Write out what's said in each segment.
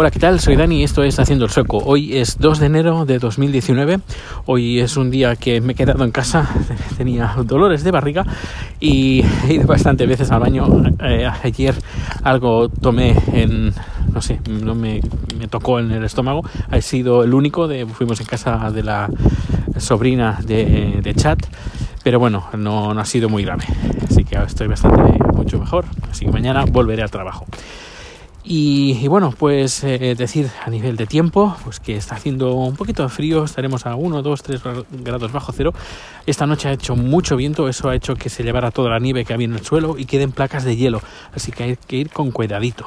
Hola, ¿qué tal? Soy Dani y esto es Haciendo el Sueco. Hoy es 2 de enero de 2019. Hoy es un día que me he quedado en casa. Tenía dolores de barriga y he ido bastantes veces al baño. Eh, ayer algo tomé en, no sé, no me, me, tocó en el estómago. Ha sido el único. De, fuimos en casa de la sobrina de, de Chat. Pero bueno, no, no ha sido muy grave. Así que estoy bastante, mucho mejor. Así que mañana volveré al trabajo. Y, bueno, pues eh, decir a nivel de tiempo, pues que está haciendo un poquito de frío, estaremos a 1, 2, 3 grados bajo cero. Esta noche ha hecho mucho viento, eso ha hecho que se llevara toda la nieve que había en el suelo y queden placas de hielo, así que hay que ir con cuidadito.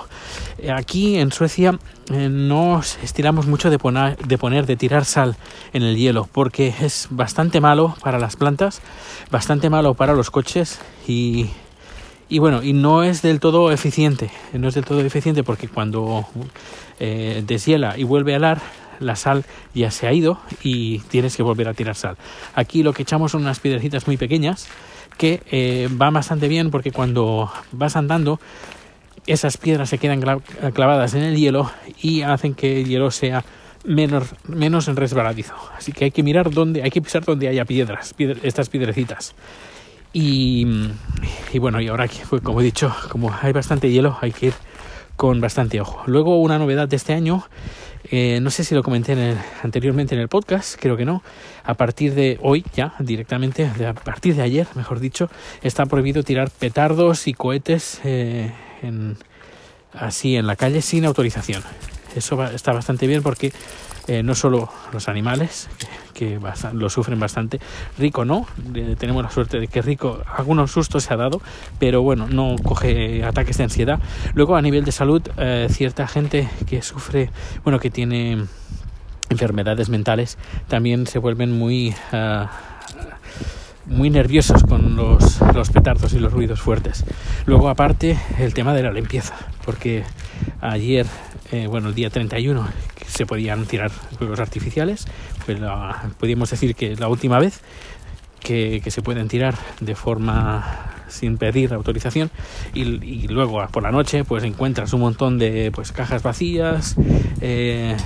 Aquí en Suecia eh, no estiramos mucho de poner, de tirar sal en el hielo, porque es bastante malo para las plantas, bastante malo para los coches y y bueno, y no es del todo eficiente, no es del todo eficiente porque cuando eh, deshiela y vuelve a helar, la sal ya se ha ido y tienes que volver a tirar sal. Aquí lo que echamos son unas piedrecitas muy pequeñas que eh, van bastante bien porque cuando vas andando esas piedras se quedan clavadas en el hielo y hacen que el hielo sea menos, menos resbaladizo. Así que hay que mirar dónde, hay que pisar donde haya piedras, piedra, estas piedrecitas. Y, bueno, y ahora pues, como he dicho, como hay bastante hielo, hay que ir con bastante ojo. Luego una novedad de este año, eh, no sé si lo comenté anteriormente en el podcast, creo que no. A partir de hoy, ya directamente, a partir de ayer, mejor dicho, está prohibido tirar petardos y cohetes eh, en, así en la calle sin autorización. Eso va, está bastante bien porque eh, no solo los animales, lo sufren bastante, Rico no, tenemos la suerte de que Rico algunos sustos se ha dado, pero bueno, no coge ataques de ansiedad. Luego a nivel de salud, eh, cierta gente que sufre, bueno, que tiene enfermedades mentales, también se vuelven muy... Uh, muy nerviosos con los, los, petardos y los ruidos fuertes. Luego, aparte, el tema de la limpieza, porque ayer, eh, bueno, el día 31, se podían tirar juegos artificiales, pues la, podríamos decir que la última vez que, se pueden tirar de forma sin pedir autorización y, y, luego por la noche pues encuentras un montón de pues cajas vacías eh,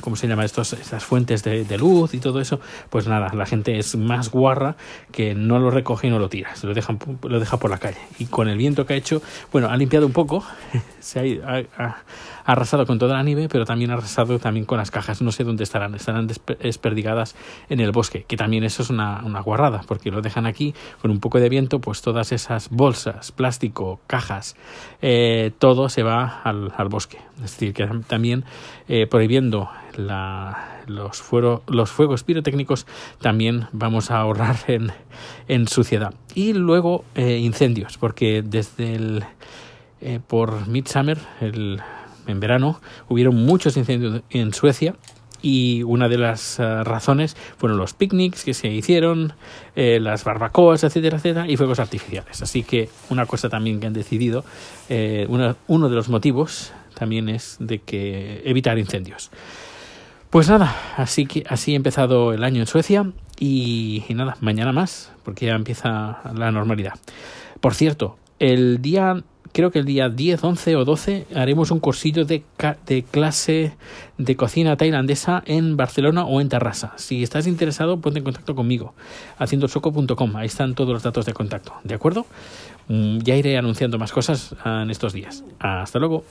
¿cómo se llama estos, estas fuentes de, de, luz y todo eso? Pues nada, la gente es más guarra que no lo recoge y no lo tira, se lo, dejan, lo deja por la calle. Y con el viento que ha hecho, bueno, ha limpiado un poco, se ha, ha, arrasado con toda la nieve, pero también ha arrasado también con las cajas, no sé dónde estarán, estarán desperdigadas en el bosque, que también eso es una, una guarrada, porque lo dejan aquí con un poco de viento, pues todas esas bolsas, plástico, cajas, eh, todo se va al, bosque. Es decir, que también eh, prohibiendo la, los, fuegos pirotécnicos también vamos a ahorrar en, en suciedad. Y luego eh, incendios, porque desde el eh, por Midsummer, el, en verano, hubieron muchos incendios en Suecia y una de las razones fueron los picnics que se hicieron, eh, las barbacoas, etcétera, etcétera, y fuegos artificiales. Así que una cosa también que han decidido, eh, una, uno de los motivos también es de que evitar incendios. Pues nada, así que así ha empezado el año en Suecia y, nada, mañana más, porque ya empieza la normalidad. Por cierto, el día creo que el día 10, 11 o 12 haremos un cursillo de, de, clase de cocina tailandesa en Barcelona o en Terrassa. Si estás interesado, ponte en contacto conmigo, haciendosoco.com. Ahí están todos los datos de contacto. ¿De acuerdo? Ya iré anunciando más cosas en estos días. Hasta luego.